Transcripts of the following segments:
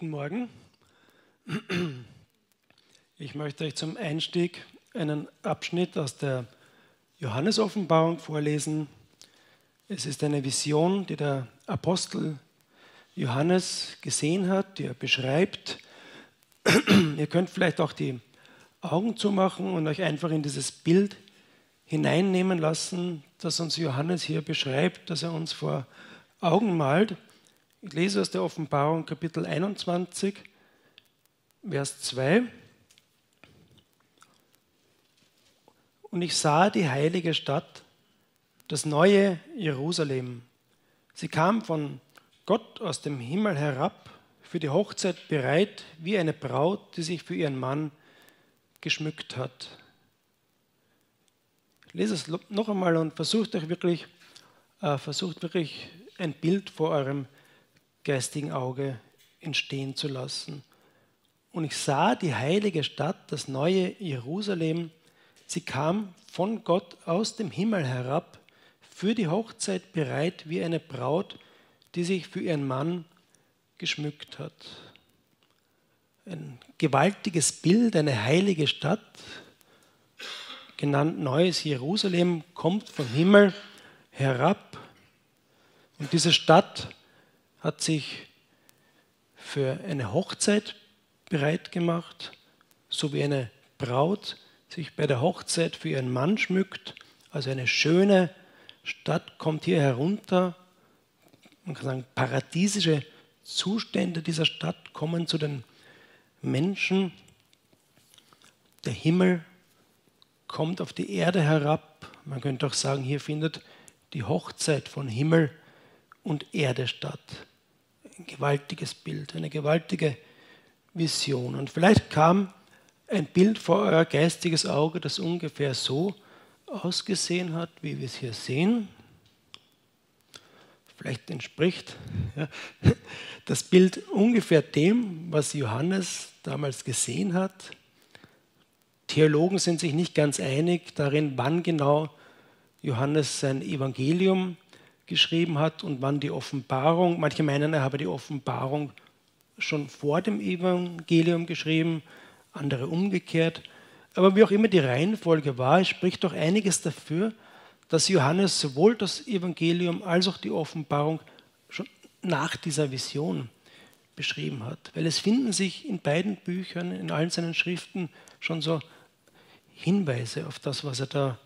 Guten Morgen. Ich möchte euch zum Einstieg einen Abschnitt aus der Johannesoffenbarung vorlesen. Es ist eine Vision, die der Apostel Johannes gesehen hat, die er beschreibt. Ihr könnt vielleicht auch die Augen zumachen und euch einfach in dieses Bild hineinnehmen lassen, das uns Johannes hier beschreibt, das er uns vor Augen malt. Ich lese aus der Offenbarung Kapitel 21, Vers 2. Und ich sah die heilige Stadt, das neue Jerusalem. Sie kam von Gott aus dem Himmel herab, für die Hochzeit bereit, wie eine Braut, die sich für ihren Mann geschmückt hat. Ich lese es noch einmal und versucht euch wirklich, äh, versucht wirklich ein Bild vor eurem geistigen Auge entstehen zu lassen. Und ich sah die heilige Stadt, das neue Jerusalem, Sie kam von Gott aus dem Himmel herab, für die Hochzeit bereit wie eine Braut, die sich für ihren Mann geschmückt hat. Ein gewaltiges Bild, eine heilige Stadt, genannt Neues Jerusalem, kommt vom Himmel herab. Und diese Stadt hat sich für eine Hochzeit bereit gemacht, so wie eine Braut sich bei der Hochzeit für ihren Mann schmückt. Also eine schöne Stadt kommt hier herunter. Man kann sagen, paradiesische Zustände dieser Stadt kommen zu den Menschen. Der Himmel kommt auf die Erde herab. Man könnte auch sagen, hier findet die Hochzeit von Himmel und Erde statt. Ein gewaltiges Bild, eine gewaltige Vision. Und vielleicht kam ein Bild vor euer geistiges Auge, das ungefähr so ausgesehen hat, wie wir es hier sehen. Vielleicht entspricht ja, das Bild ungefähr dem, was Johannes damals gesehen hat. Theologen sind sich nicht ganz einig darin, wann genau Johannes sein Evangelium geschrieben hat und wann die Offenbarung. Manche meinen, er habe die Offenbarung schon vor dem Evangelium geschrieben andere umgekehrt. Aber wie auch immer die Reihenfolge war, es spricht doch einiges dafür, dass Johannes sowohl das Evangelium als auch die Offenbarung schon nach dieser Vision beschrieben hat. Weil es finden sich in beiden Büchern, in allen seinen Schriften schon so Hinweise auf das, was er da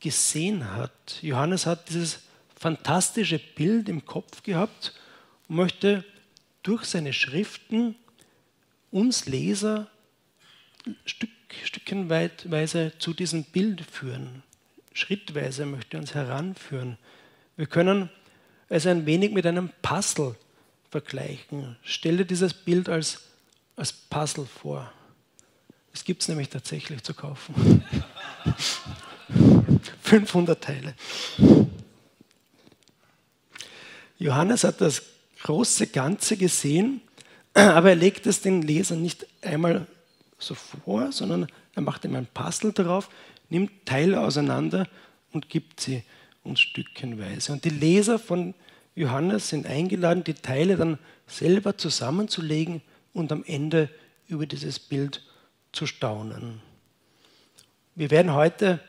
gesehen hat. Johannes hat dieses fantastische Bild im Kopf gehabt und möchte durch seine Schriften uns Leser Stück, stückchenweise zu diesem Bild führen. Schrittweise möchte er uns heranführen. Wir können es ein wenig mit einem Puzzle vergleichen. Stell dir dieses Bild als, als Puzzle vor. Es gibt es nämlich tatsächlich zu kaufen. 500 Teile. Johannes hat das große Ganze gesehen, aber er legt es den Lesern nicht einmal so vor, sondern er macht ihm ein Puzzle darauf, nimmt Teile auseinander und gibt sie uns stückchenweise. Und die Leser von Johannes sind eingeladen, die Teile dann selber zusammenzulegen und am Ende über dieses Bild zu staunen. Wir werden heute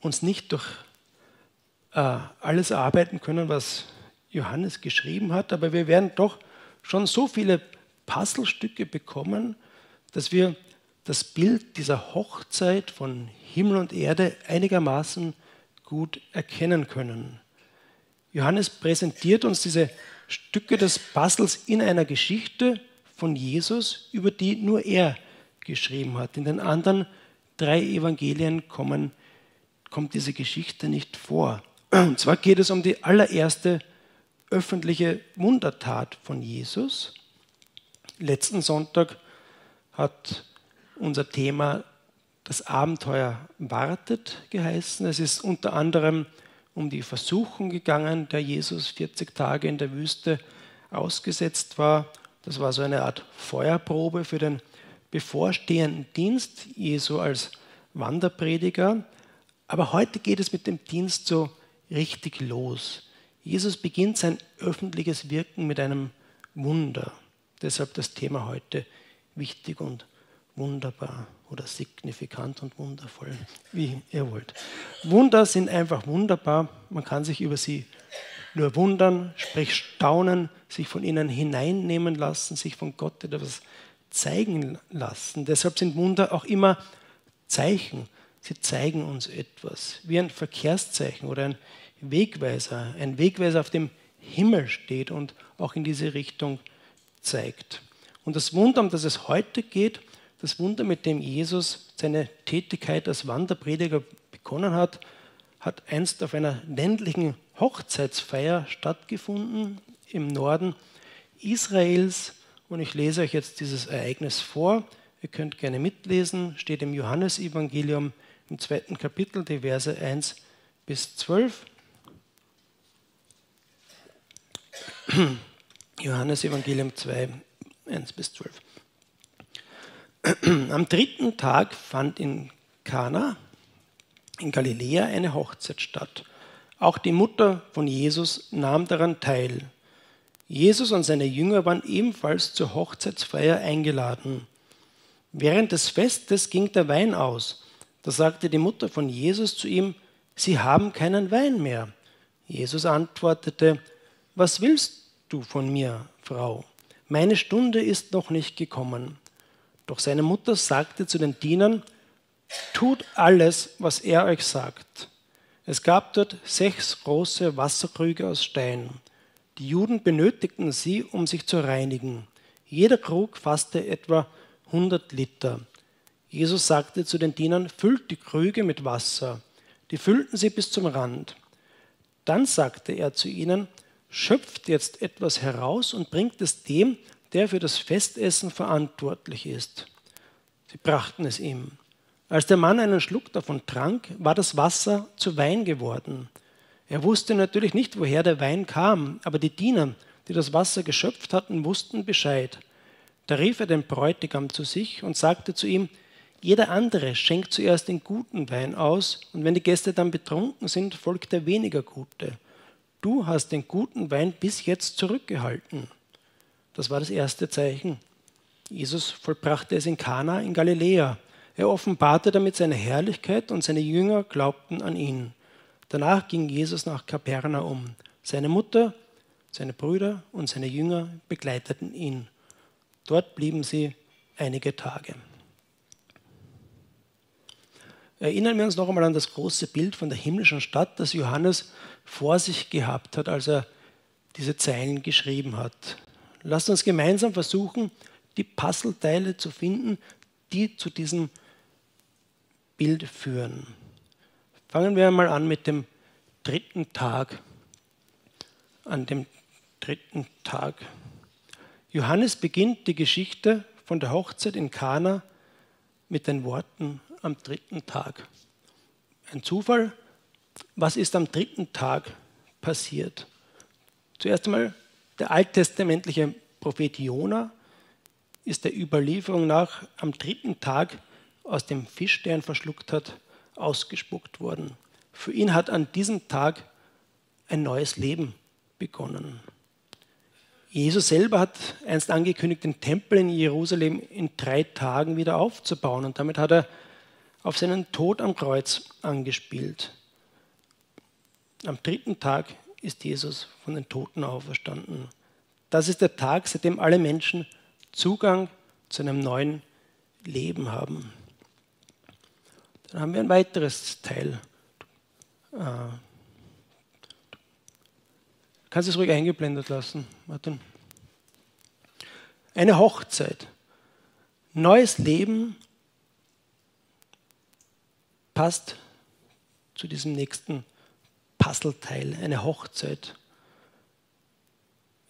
uns nicht durch äh, alles arbeiten können, was Johannes geschrieben hat, aber wir werden doch schon so viele Puzzlestücke bekommen, dass wir das Bild dieser Hochzeit von Himmel und Erde einigermaßen gut erkennen können. Johannes präsentiert uns diese Stücke des Puzzles in einer Geschichte von Jesus, über die nur er geschrieben hat. In den anderen drei Evangelien kommen, kommt diese Geschichte nicht vor. Und zwar geht es um die allererste öffentliche Wundertat von Jesus. Letzten Sonntag hat unser Thema Das Abenteuer wartet geheißen. Es ist unter anderem um die Versuchung gegangen, der Jesus 40 Tage in der Wüste ausgesetzt war. Das war so eine Art Feuerprobe für den bevorstehenden Dienst Jesu als Wanderprediger. Aber heute geht es mit dem Dienst so richtig los. Jesus beginnt sein öffentliches Wirken mit einem Wunder. Deshalb das Thema heute wichtig und wunderbar oder signifikant und wundervoll, wie ihr wollt. Wunder sind einfach wunderbar. Man kann sich über sie nur wundern, sprich staunen, sich von ihnen hineinnehmen lassen, sich von Gott etwas zeigen lassen. Deshalb sind Wunder auch immer Zeichen. Sie zeigen uns etwas, wie ein Verkehrszeichen oder ein Wegweiser. Ein Wegweiser auf dem Himmel steht und auch in diese Richtung zeigt. Und das Wunder, um das es heute geht, das Wunder, mit dem Jesus seine Tätigkeit als Wanderprediger begonnen hat, hat einst auf einer ländlichen Hochzeitsfeier stattgefunden im Norden Israels. Und ich lese euch jetzt dieses Ereignis vor. Ihr könnt gerne mitlesen, steht im Johannesevangelium im zweiten Kapitel, die Verse 1 bis 12. Johannesevangelium 2, 1 bis 12. Am dritten Tag fand in Kana in Galiläa eine Hochzeit statt. Auch die Mutter von Jesus nahm daran teil. Jesus und seine Jünger waren ebenfalls zur Hochzeitsfeier eingeladen. Während des Festes ging der Wein aus. Da sagte die Mutter von Jesus zu ihm, Sie haben keinen Wein mehr. Jesus antwortete, Was willst du von mir, Frau? Meine Stunde ist noch nicht gekommen. Doch seine Mutter sagte zu den Dienern, tut alles, was er euch sagt. Es gab dort sechs große Wasserkrüge aus Stein. Die Juden benötigten sie, um sich zu reinigen. Jeder Krug fasste etwa 100 Liter. Jesus sagte zu den Dienern, füllt die Krüge mit Wasser. Die füllten sie bis zum Rand. Dann sagte er zu ihnen, schöpft jetzt etwas heraus und bringt es dem, der für das Festessen verantwortlich ist. Sie brachten es ihm. Als der Mann einen Schluck davon trank, war das Wasser zu Wein geworden. Er wusste natürlich nicht, woher der Wein kam, aber die Diener, die das Wasser geschöpft hatten, wussten Bescheid. Da rief er den Bräutigam zu sich und sagte zu ihm, jeder andere schenkt zuerst den guten Wein aus, und wenn die Gäste dann betrunken sind, folgt der weniger gute. Du hast den guten Wein bis jetzt zurückgehalten. Das war das erste Zeichen. Jesus vollbrachte es in Kana in Galiläa. Er offenbarte damit seine Herrlichkeit und seine Jünger glaubten an ihn. Danach ging Jesus nach Kapernaum. Seine Mutter, seine Brüder und seine Jünger begleiteten ihn. Dort blieben sie einige Tage. Erinnern wir uns noch einmal an das große Bild von der himmlischen Stadt, das Johannes vor sich gehabt hat, als er diese Zeilen geschrieben hat. Lasst uns gemeinsam versuchen, die Puzzleteile zu finden, die zu diesem Bild führen. Fangen wir einmal an mit dem dritten Tag. An dem dritten Tag. Johannes beginnt die Geschichte von der Hochzeit in Kana mit den Worten am dritten Tag. Ein Zufall? Was ist am dritten Tag passiert? Zuerst einmal der alttestamentliche Prophet Jona ist der Überlieferung nach am dritten Tag aus dem Fisch, der ihn verschluckt hat, ausgespuckt worden. Für ihn hat an diesem Tag ein neues Leben begonnen. Jesus selber hat einst angekündigt, den Tempel in Jerusalem in drei Tagen wieder aufzubauen. Und damit hat er auf seinen Tod am Kreuz angespielt. Am dritten Tag ist Jesus von den Toten auferstanden. Das ist der Tag, seitdem alle Menschen Zugang zu einem neuen Leben haben. Dann haben wir ein weiteres Teil. Du äh, kannst es ruhig eingeblendet lassen, Martin. Eine Hochzeit. Neues Leben passt zu diesem nächsten Puzzleteil, eine Hochzeit.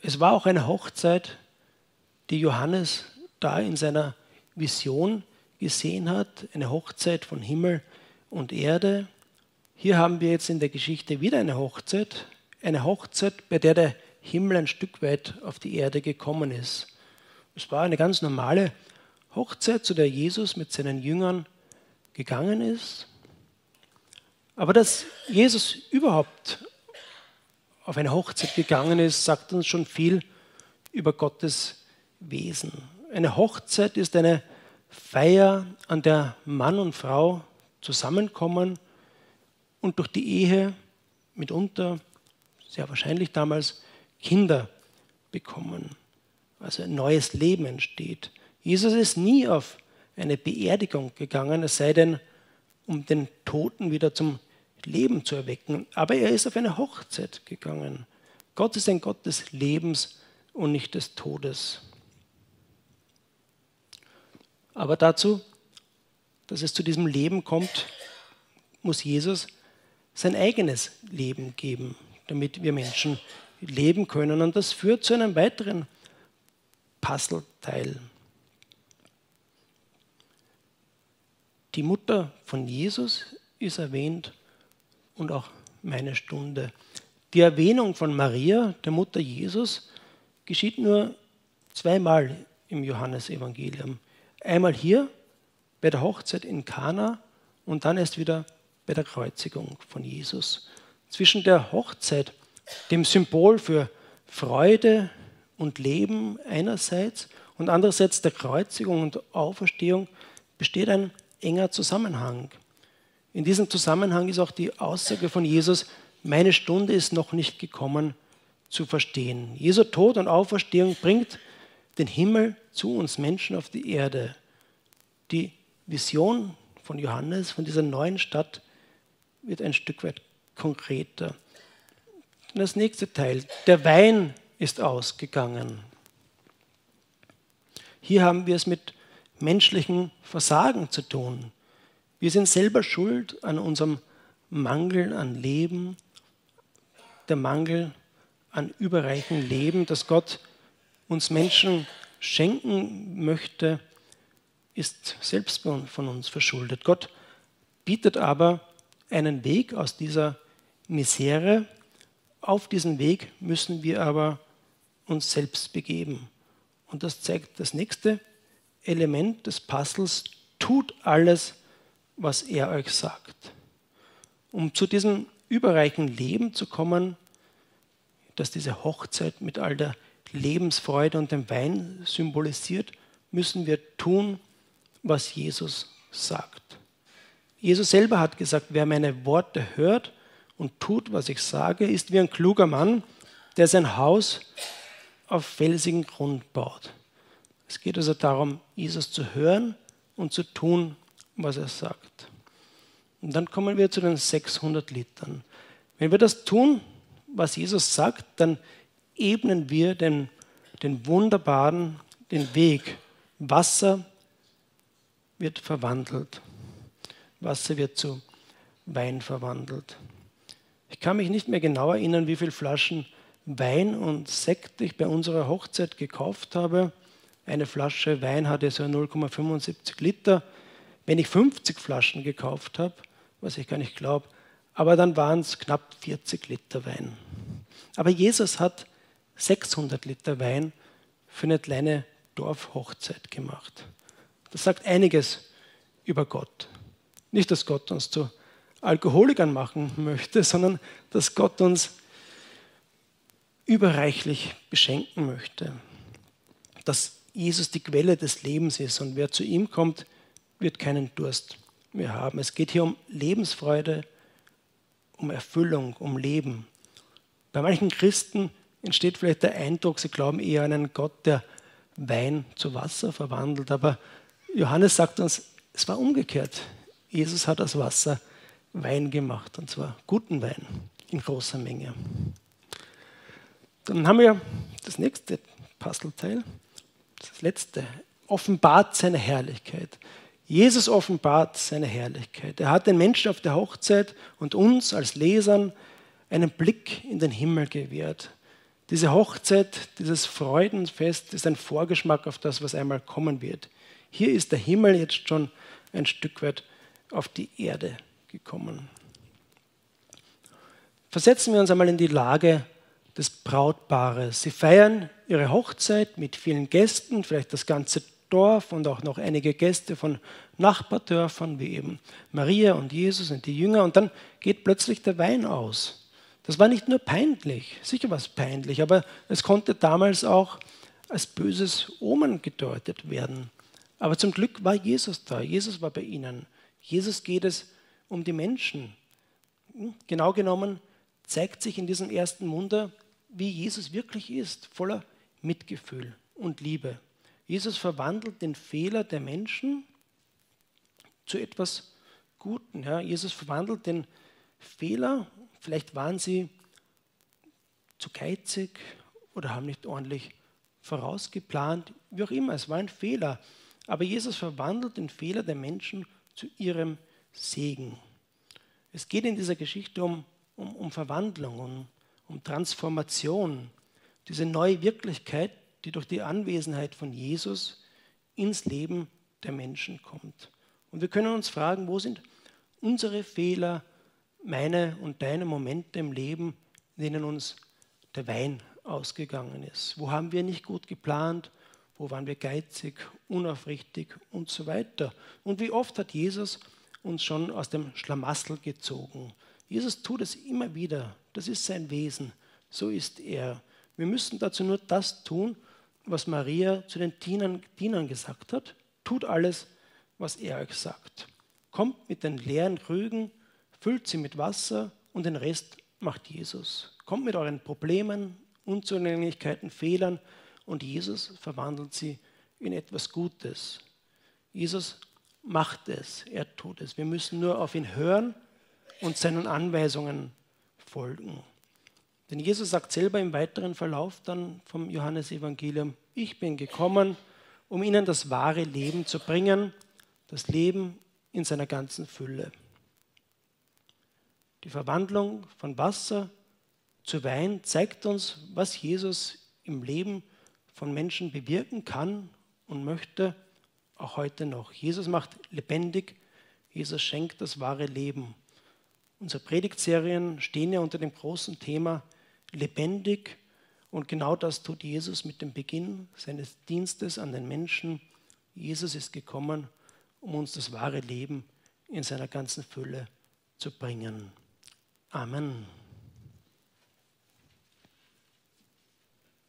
Es war auch eine Hochzeit, die Johannes da in seiner Vision gesehen hat, eine Hochzeit von Himmel und Erde. Hier haben wir jetzt in der Geschichte wieder eine Hochzeit, eine Hochzeit, bei der der Himmel ein Stück weit auf die Erde gekommen ist. Es war eine ganz normale Hochzeit, zu der Jesus mit seinen Jüngern gegangen ist. Aber dass Jesus überhaupt auf eine Hochzeit gegangen ist, sagt uns schon viel über Gottes Wesen. Eine Hochzeit ist eine Feier, an der Mann und Frau zusammenkommen und durch die Ehe mitunter, sehr wahrscheinlich damals, Kinder bekommen. Also ein neues Leben entsteht. Jesus ist nie auf eine Beerdigung gegangen, es sei denn, um den Toten wieder zum Leben zu erwecken. Aber er ist auf eine Hochzeit gegangen. Gott ist ein Gott des Lebens und nicht des Todes. Aber dazu, dass es zu diesem Leben kommt, muss Jesus sein eigenes Leben geben, damit wir Menschen leben können. Und das führt zu einem weiteren Puzzleteil. Die Mutter von Jesus ist erwähnt und auch meine Stunde. Die Erwähnung von Maria, der Mutter Jesus, geschieht nur zweimal im Johannesevangelium. Einmal hier bei der Hochzeit in Kana und dann erst wieder bei der Kreuzigung von Jesus. Zwischen der Hochzeit, dem Symbol für Freude und Leben einerseits und andererseits der Kreuzigung und Auferstehung besteht ein enger Zusammenhang. In diesem Zusammenhang ist auch die Aussage von Jesus, meine Stunde ist noch nicht gekommen, zu verstehen. Jesu Tod und Auferstehung bringt den Himmel zu uns Menschen auf die Erde. Die Vision von Johannes, von dieser neuen Stadt, wird ein Stück weit konkreter. Und das nächste Teil, der Wein ist ausgegangen. Hier haben wir es mit menschlichem Versagen zu tun. Wir sind selber schuld an unserem Mangel an Leben, der Mangel an überreichen Leben, das Gott uns Menschen schenken möchte, ist selbst von uns verschuldet. Gott bietet aber einen Weg aus dieser Misere. Auf diesen Weg müssen wir aber uns selbst begeben. Und das zeigt das nächste Element des Puzzles. Tut alles, was er euch sagt. Um zu diesem überreichen Leben zu kommen, das diese Hochzeit mit all der Lebensfreude und dem Wein symbolisiert, müssen wir tun, was Jesus sagt. Jesus selber hat gesagt, wer meine Worte hört und tut, was ich sage, ist wie ein kluger Mann, der sein Haus auf felsigen Grund baut. Es geht also darum, Jesus zu hören und zu tun, was er sagt. Und dann kommen wir zu den 600 Litern. Wenn wir das tun, was Jesus sagt, dann ebnen wir den, den wunderbaren, den Weg. Wasser wird verwandelt. Wasser wird zu Wein verwandelt. Ich kann mich nicht mehr genau erinnern, wie viele Flaschen Wein und Sekt ich bei unserer Hochzeit gekauft habe. Eine Flasche Wein hatte so 0,75 Liter. Wenn ich 50 Flaschen gekauft habe, was ich gar nicht glaube, aber dann waren es knapp 40 Liter Wein. Aber Jesus hat 600 Liter Wein für eine kleine Dorfhochzeit gemacht. Das sagt einiges über Gott. Nicht, dass Gott uns zu Alkoholikern machen möchte, sondern dass Gott uns überreichlich beschenken möchte. Dass Jesus die Quelle des Lebens ist und wer zu ihm kommt, wird keinen Durst mehr haben. Es geht hier um Lebensfreude, um Erfüllung, um Leben. Bei manchen Christen entsteht vielleicht der Eindruck, sie glauben eher an einen Gott, der Wein zu Wasser verwandelt. Aber Johannes sagt uns, es war umgekehrt. Jesus hat aus Wasser Wein gemacht, und zwar guten Wein in großer Menge. Dann haben wir das nächste Puzzleteil, das letzte, offenbart seine Herrlichkeit. Jesus offenbart seine Herrlichkeit. Er hat den Menschen auf der Hochzeit und uns als Lesern einen Blick in den Himmel gewährt. Diese Hochzeit, dieses Freudenfest ist ein Vorgeschmack auf das, was einmal kommen wird. Hier ist der Himmel jetzt schon ein Stück weit auf die Erde gekommen. Versetzen wir uns einmal in die Lage des Brautpaares. Sie feiern ihre Hochzeit mit vielen Gästen, vielleicht das ganze Dorf und auch noch einige Gäste von Nachbardörfern, wie eben Maria und Jesus und die Jünger. Und dann geht plötzlich der Wein aus. Das war nicht nur peinlich, sicher war es peinlich, aber es konnte damals auch als böses Omen gedeutet werden. Aber zum Glück war Jesus da. Jesus war bei ihnen. Jesus geht es um die Menschen. Hm? Genau genommen zeigt sich in diesem ersten Wunder, wie Jesus wirklich ist, voller Mitgefühl und Liebe. Jesus verwandelt den Fehler der Menschen zu etwas Guten. Ja. Jesus verwandelt den Fehler, vielleicht waren sie zu geizig oder haben nicht ordentlich vorausgeplant, wie auch immer, es war ein Fehler. Aber Jesus verwandelt den Fehler der Menschen zu ihrem Segen. Es geht in dieser Geschichte um, um, um Verwandlung, um, um Transformation, diese neue Wirklichkeit, die durch die Anwesenheit von Jesus ins Leben der Menschen kommt. Und wir können uns fragen, wo sind unsere Fehler, meine und deine Momente im Leben, in denen uns der Wein ausgegangen ist? Wo haben wir nicht gut geplant? Wo waren wir geizig, unaufrichtig und so weiter? Und wie oft hat Jesus uns schon aus dem Schlamassel gezogen? Jesus tut es immer wieder. Das ist sein Wesen. So ist er. Wir müssen dazu nur das tun, was Maria zu den Dienern, Dienern gesagt hat. Tut alles, was er euch sagt. Kommt mit den leeren Krügen, füllt sie mit Wasser und den Rest macht Jesus. Kommt mit euren Problemen, Unzulänglichkeiten, Fehlern und Jesus verwandelt sie in etwas Gutes. Jesus macht es, er tut es. Wir müssen nur auf ihn hören und seinen Anweisungen folgen. Denn Jesus sagt selber im weiteren Verlauf dann vom Johannesevangelium, ich bin gekommen, um ihnen das wahre Leben zu bringen, das Leben in seiner ganzen Fülle. Die Verwandlung von Wasser zu Wein zeigt uns, was Jesus im Leben von Menschen bewirken kann und möchte, auch heute noch. Jesus macht lebendig, Jesus schenkt das wahre Leben. Unsere Predigtserien stehen ja unter dem großen Thema lebendig und genau das tut Jesus mit dem Beginn seines Dienstes an den Menschen. Jesus ist gekommen, um uns das wahre Leben in seiner ganzen Fülle zu bringen. Amen.